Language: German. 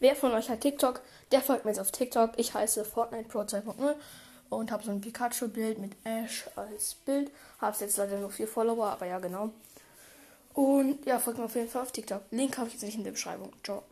Wer von euch hat TikTok, der folgt mir jetzt auf TikTok. Ich heiße Fortnite Pro 2.0 und habe so ein Pikachu-Bild mit Ash als Bild. Habe jetzt leider nur vier Follower, aber ja, genau. Und ja, folgt mir auf jeden Fall auf TikTok. Link habe ich jetzt nicht in der Beschreibung. Ciao.